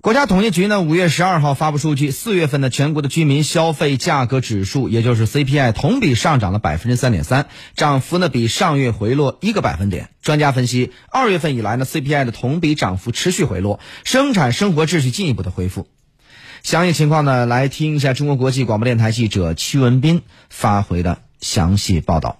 国家统计局呢，五月十二号发布数据，四月份的全国的居民消费价格指数，也就是 CPI，同比上涨了百分之三点三，涨幅呢比上月回落一个百分点。专家分析，二月份以来呢，CPI 的同比涨幅持续回落，生产生活秩序进一步的恢复。详细情况呢，来听一下中国国际广播电台记者屈文斌发回的详细报道。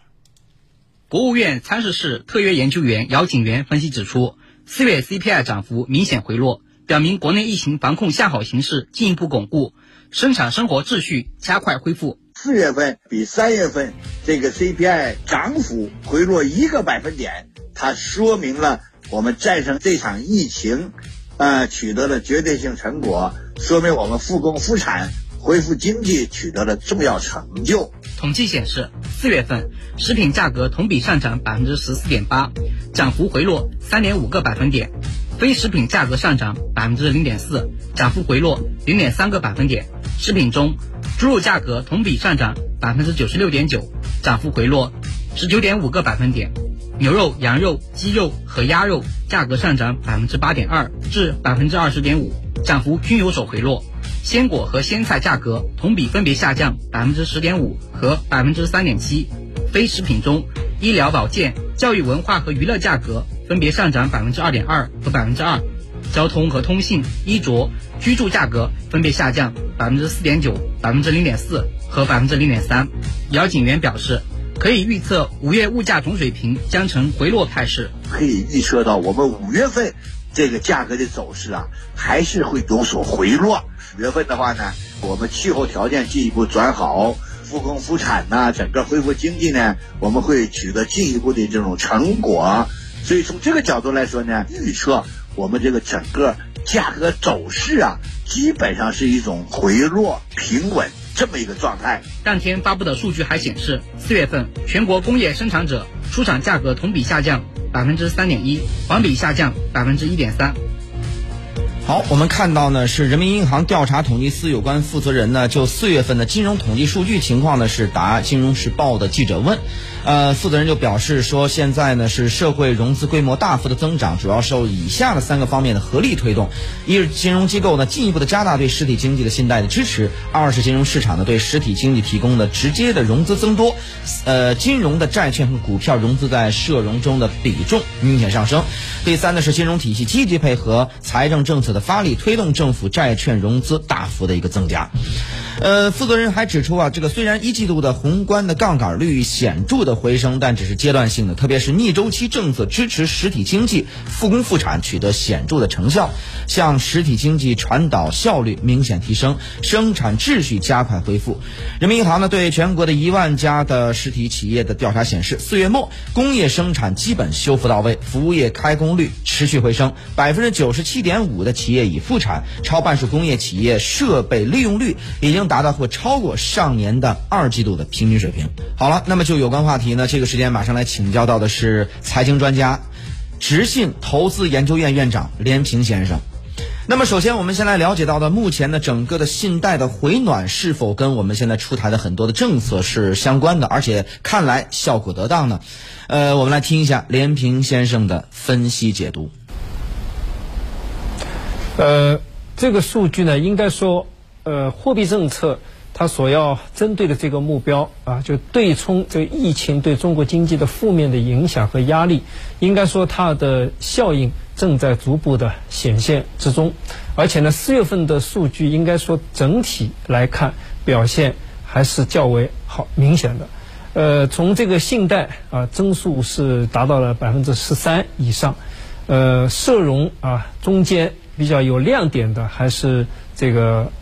国务院参事室特约研究员姚景元分析指出，四月 CPI 涨幅明显回落。表明国内疫情防控向好形势进一步巩固，生产生活秩序加快恢复。四月份比三月份这个 CPI 涨幅回落一个百分点，它说明了我们战胜这场疫情，呃，取得了决定性成果，说明我们复工复产、恢复经济取得了重要成就。统计显示，四月份食品价格同比上涨百分之十四点八，涨幅回落三点五个百分点。非食品价格上涨百分之零点四，涨幅回落零点三个百分点。食品中，猪肉价格同比上涨百分之九十六点九，涨幅回落十九点五个百分点。牛肉、羊肉、鸡肉和鸭肉价格上涨百分之八点二至百分之二十点五，涨幅均有所回落。鲜果和鲜菜价格同比分别下降百分之十点五和百分之三点七。非食品中，医疗保健、教育文化和娱乐价格。分别上涨百分之二点二和百分之二，交通和通信、衣着、居住价格分别下降百分之四点九、百分之零点四和百分之零点三。姚景元表示，可以预测五月物价总水平将呈回落态势。可以预测到我们五月份这个价格的走势啊，还是会有所回落。五月份的话呢，我们气候条件进一步转好，复工复产呐，整个恢复经济呢，我们会取得进一步的这种成果。所以从这个角度来说呢，预测我们这个整个价格走势啊，基本上是一种回落平稳这么一个状态。当天发布的数据还显示，四月份全国工业生产者出厂价格同比下降百分之三点一，环比下降百分之一点三。好，我们看到呢是人民银行调查统计司有关负责人呢就四月份的金融统计数据情况呢是答《金融时报》的记者问。呃，负责人就表示说，现在呢是社会融资规模大幅的增长，主要受以下的三个方面的合力推动：一是金融机构呢进一步的加大对实体经济的信贷的支持；二是金融市场呢对实体经济提供的直接的融资增多；呃，金融的债券和股票融资在社融中的比重明显上升；第三呢是金融体系积极配合财政政策的发力，推动政府债券融资大幅的一个增加。呃，负责人还指出啊，这个虽然一季度的宏观的杠杆率显著的回升，但只是阶段性的，特别是逆周期政策支持实体经济复工复产取得显著的成效，向实体经济传导效率明显提升，生产秩序加快恢复。人民银行呢对全国的一万家的实体企业的调查显示，四月末工业生产基本修复到位，服务业开工率持续回升，百分之九十七点五的企业已复产，超半数工业企业设备利用率已经。达到或超过上年的二季度的平均水平。好了，那么就有关话题呢，这个时间马上来请教到的是财经专家、直信投资研究院院长连平先生。那么首先，我们先来了解到的，目前的整个的信贷的回暖是否跟我们现在出台的很多的政策是相关的，而且看来效果得当呢？呃，我们来听一下连平先生的分析解读。呃，这个数据呢，应该说。呃，货币政策它所要针对的这个目标啊，就对冲这疫情对中国经济的负面的影响和压力，应该说它的效应正在逐步的显现之中。而且呢，四月份的数据应该说整体来看表现还是较为好明显的。呃，从这个信贷啊增速是达到了百分之十三以上。呃，社融啊中间比较有亮点的还是这个。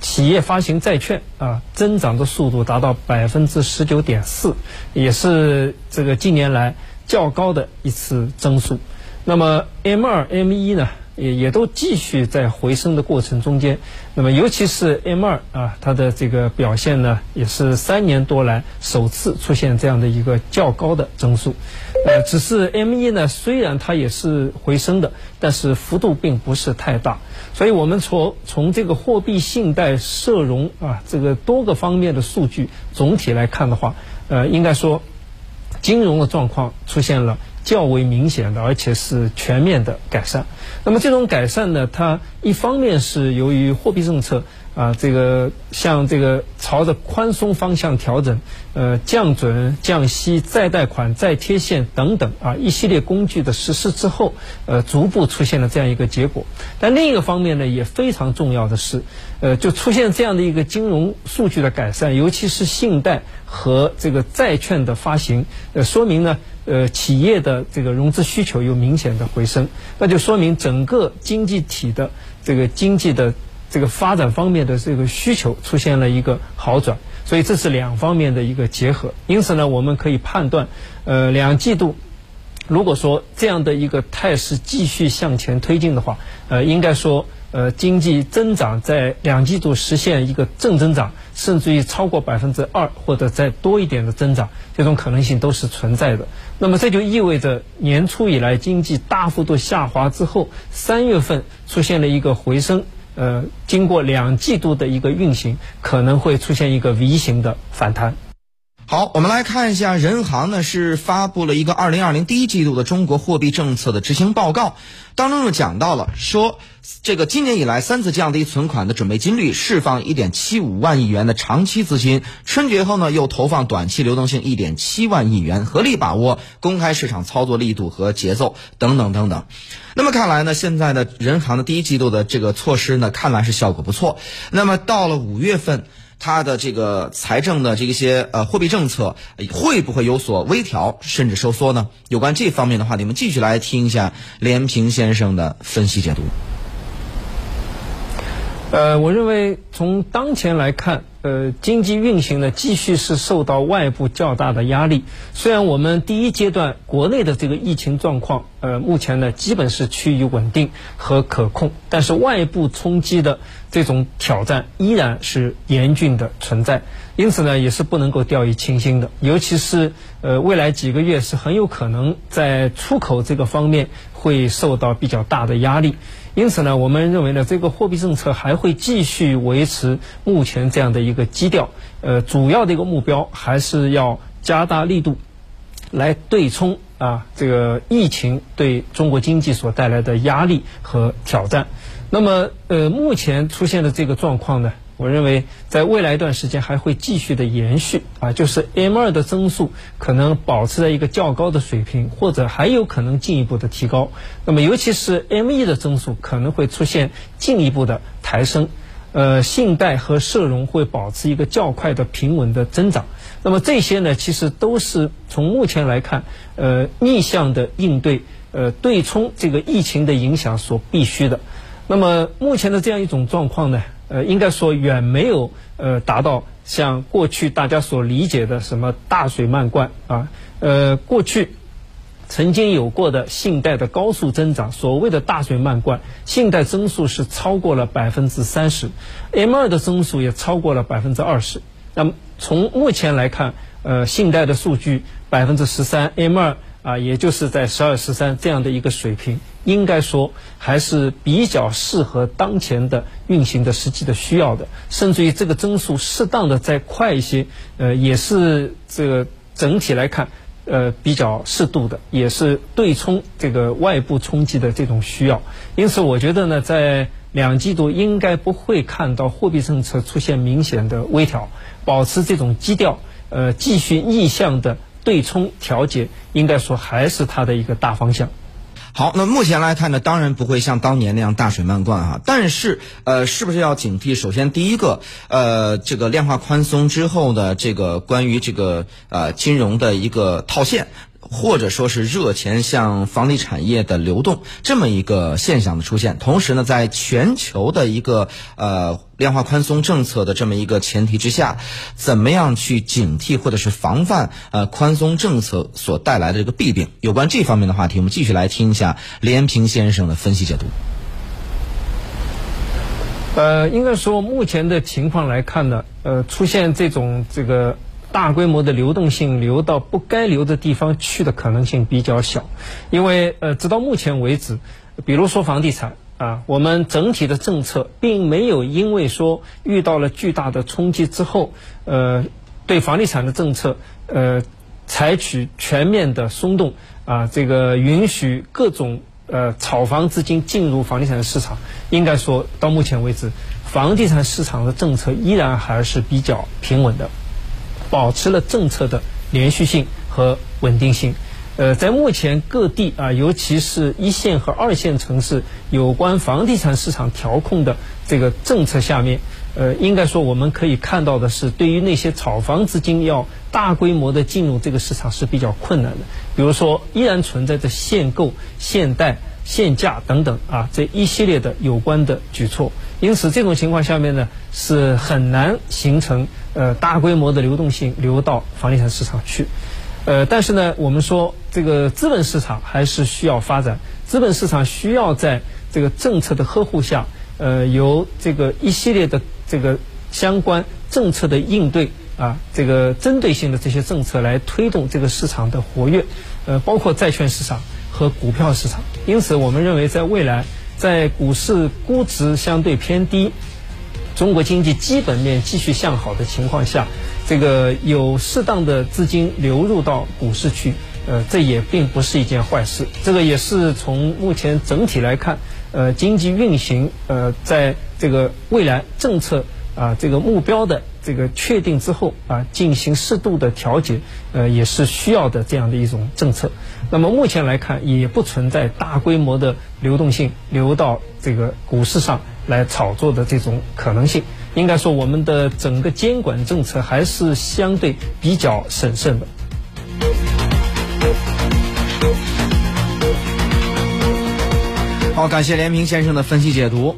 企业发行债券啊，增长的速度达到百分之十九点四，也是这个近年来较高的一次增速。那么 M 二、M 一呢？也也都继续在回升的过程中间，那么尤其是 M 二啊，它的这个表现呢，也是三年多来首次出现这样的一个较高的增速。呃，只是 M 一呢，虽然它也是回升的，但是幅度并不是太大。所以我们从从这个货币、信贷、社融啊这个多个方面的数据总体来看的话，呃，应该说金融的状况出现了。较为明显的，而且是全面的改善。那么这种改善呢，它一方面是由于货币政策。啊，这个像这个朝着宽松方向调整，呃，降准、降息、再贷款、再贴现等等啊，一系列工具的实施之后，呃，逐步出现了这样一个结果。但另一个方面呢，也非常重要的是，呃，就出现这样的一个金融数据的改善，尤其是信贷和这个债券的发行，呃，说明呢，呃，企业的这个融资需求有明显的回升，那就说明整个经济体的这个经济的。这个发展方面的这个需求出现了一个好转，所以这是两方面的一个结合。因此呢，我们可以判断，呃，两季度如果说这样的一个态势继续向前推进的话，呃，应该说，呃，经济增长在两季度实现一个正增长，甚至于超过百分之二或者再多一点的增长，这种可能性都是存在的。那么这就意味着年初以来经济大幅度下滑之后，三月份出现了一个回升。呃，经过两季度的一个运行，可能会出现一个 V 型的反弹。好，我们来看一下，人行呢是发布了一个二零二零第一季度的中国货币政策的执行报告，当中就讲到了说。这个今年以来三次降低存款的准备金率，释放一点七五万亿元的长期资金。春节后呢，又投放短期流动性一点七万亿元，合力把握公开市场操作力度和节奏等等等等。那么看来呢，现在的人行的第一季度的这个措施呢，看来是效果不错。那么到了五月份。它的这个财政的这些呃货币政策会不会有所微调甚至收缩呢？有关这方面的话，你们继续来听一下连平先生的分析解读。呃，我认为从当前来看。呃，经济运行呢，继续是受到外部较大的压力。虽然我们第一阶段国内的这个疫情状况，呃，目前呢基本是趋于稳定和可控，但是外部冲击的这种挑战依然是严峻的存在。因此呢，也是不能够掉以轻心的。尤其是呃，未来几个月是很有可能在出口这个方面会受到比较大的压力。因此呢，我们认为呢，这个货币政策还会继续维持目前这样的一个基调。呃，主要的一个目标还是要加大力度，来对冲啊这个疫情对中国经济所带来的压力和挑战。那么，呃，目前出现的这个状况呢？我认为，在未来一段时间还会继续的延续啊，就是 M 二的增速可能保持在一个较高的水平，或者还有可能进一步的提高。那么，尤其是 M 一的增速可能会出现进一步的抬升。呃，信贷和社融会保持一个较快的平稳的增长。那么这些呢，其实都是从目前来看，呃，逆向的应对，呃，对冲这个疫情的影响所必须的。那么目前的这样一种状况呢？呃，应该说远没有呃达到像过去大家所理解的什么大水漫灌啊。呃，过去曾经有过的信贷的高速增长，所谓的大水漫灌，信贷增速是超过了百分之三十，M 二的增速也超过了百分之二十。那么从目前来看，呃，信贷的数据百分之十三，M 二。啊，也就是在十二十三这样的一个水平，应该说还是比较适合当前的运行的实际的需要的，甚至于这个增速适当的再快一些，呃，也是这个整体来看，呃，比较适度的，也是对冲这个外部冲击的这种需要。因此，我觉得呢，在两季度应该不会看到货币政策出现明显的微调，保持这种基调，呃，继续逆向的。对冲调节应该说还是它的一个大方向。好，那目前来看呢，当然不会像当年那样大水漫灌啊，但是呃，是不是要警惕？首先，第一个，呃，这个量化宽松之后的这个关于这个呃金融的一个套现。或者说是热钱向房地产业的流动这么一个现象的出现，同时呢，在全球的一个呃量化宽松政策的这么一个前提之下，怎么样去警惕或者是防范呃宽松政策所带来的这个弊病？有关这方面的话题，我们继续来听一下连平先生的分析解读。呃，应该说目前的情况来看呢，呃，出现这种这个。大规模的流动性流到不该流的地方去的可能性比较小，因为呃，直到目前为止，比如说房地产啊，我们整体的政策并没有因为说遇到了巨大的冲击之后，呃，对房地产的政策呃采取全面的松动，啊，这个允许各种呃炒房资金进入房地产市场，应该说到目前为止，房地产市场的政策依然还是比较平稳的，保持了政策的连续性和稳定性。呃，在目前各地啊，尤其是一线和二线城市有关房地产市场调控的这个政策下面，呃，应该说我们可以看到的是，对于那些炒房资金要大规模的进入这个市场是比较困难的。比如说，依然存在着限购、限贷、限价等等啊这一系列的有关的举措。因此，这种情况下面呢，是很难形成呃大规模的流动性流到房地产市场去。呃，但是呢，我们说这个资本市场还是需要发展，资本市场需要在这个政策的呵护下，呃，由这个一系列的这个相关政策的应对啊，这个针对性的这些政策来推动这个市场的活跃，呃，包括债券市场和股票市场。因此，我们认为在未来，在股市估值相对偏低。中国经济基本面继续向好的情况下，这个有适当的资金流入到股市去，呃，这也并不是一件坏事。这个也是从目前整体来看，呃，经济运行，呃，在这个未来政策啊这个目标的这个确定之后啊，进行适度的调节，呃，也是需要的这样的一种政策。那么目前来看，也不存在大规模的流动性流到这个股市上。来炒作的这种可能性，应该说我们的整个监管政策还是相对比较审慎的。好，感谢连平先生的分析解读。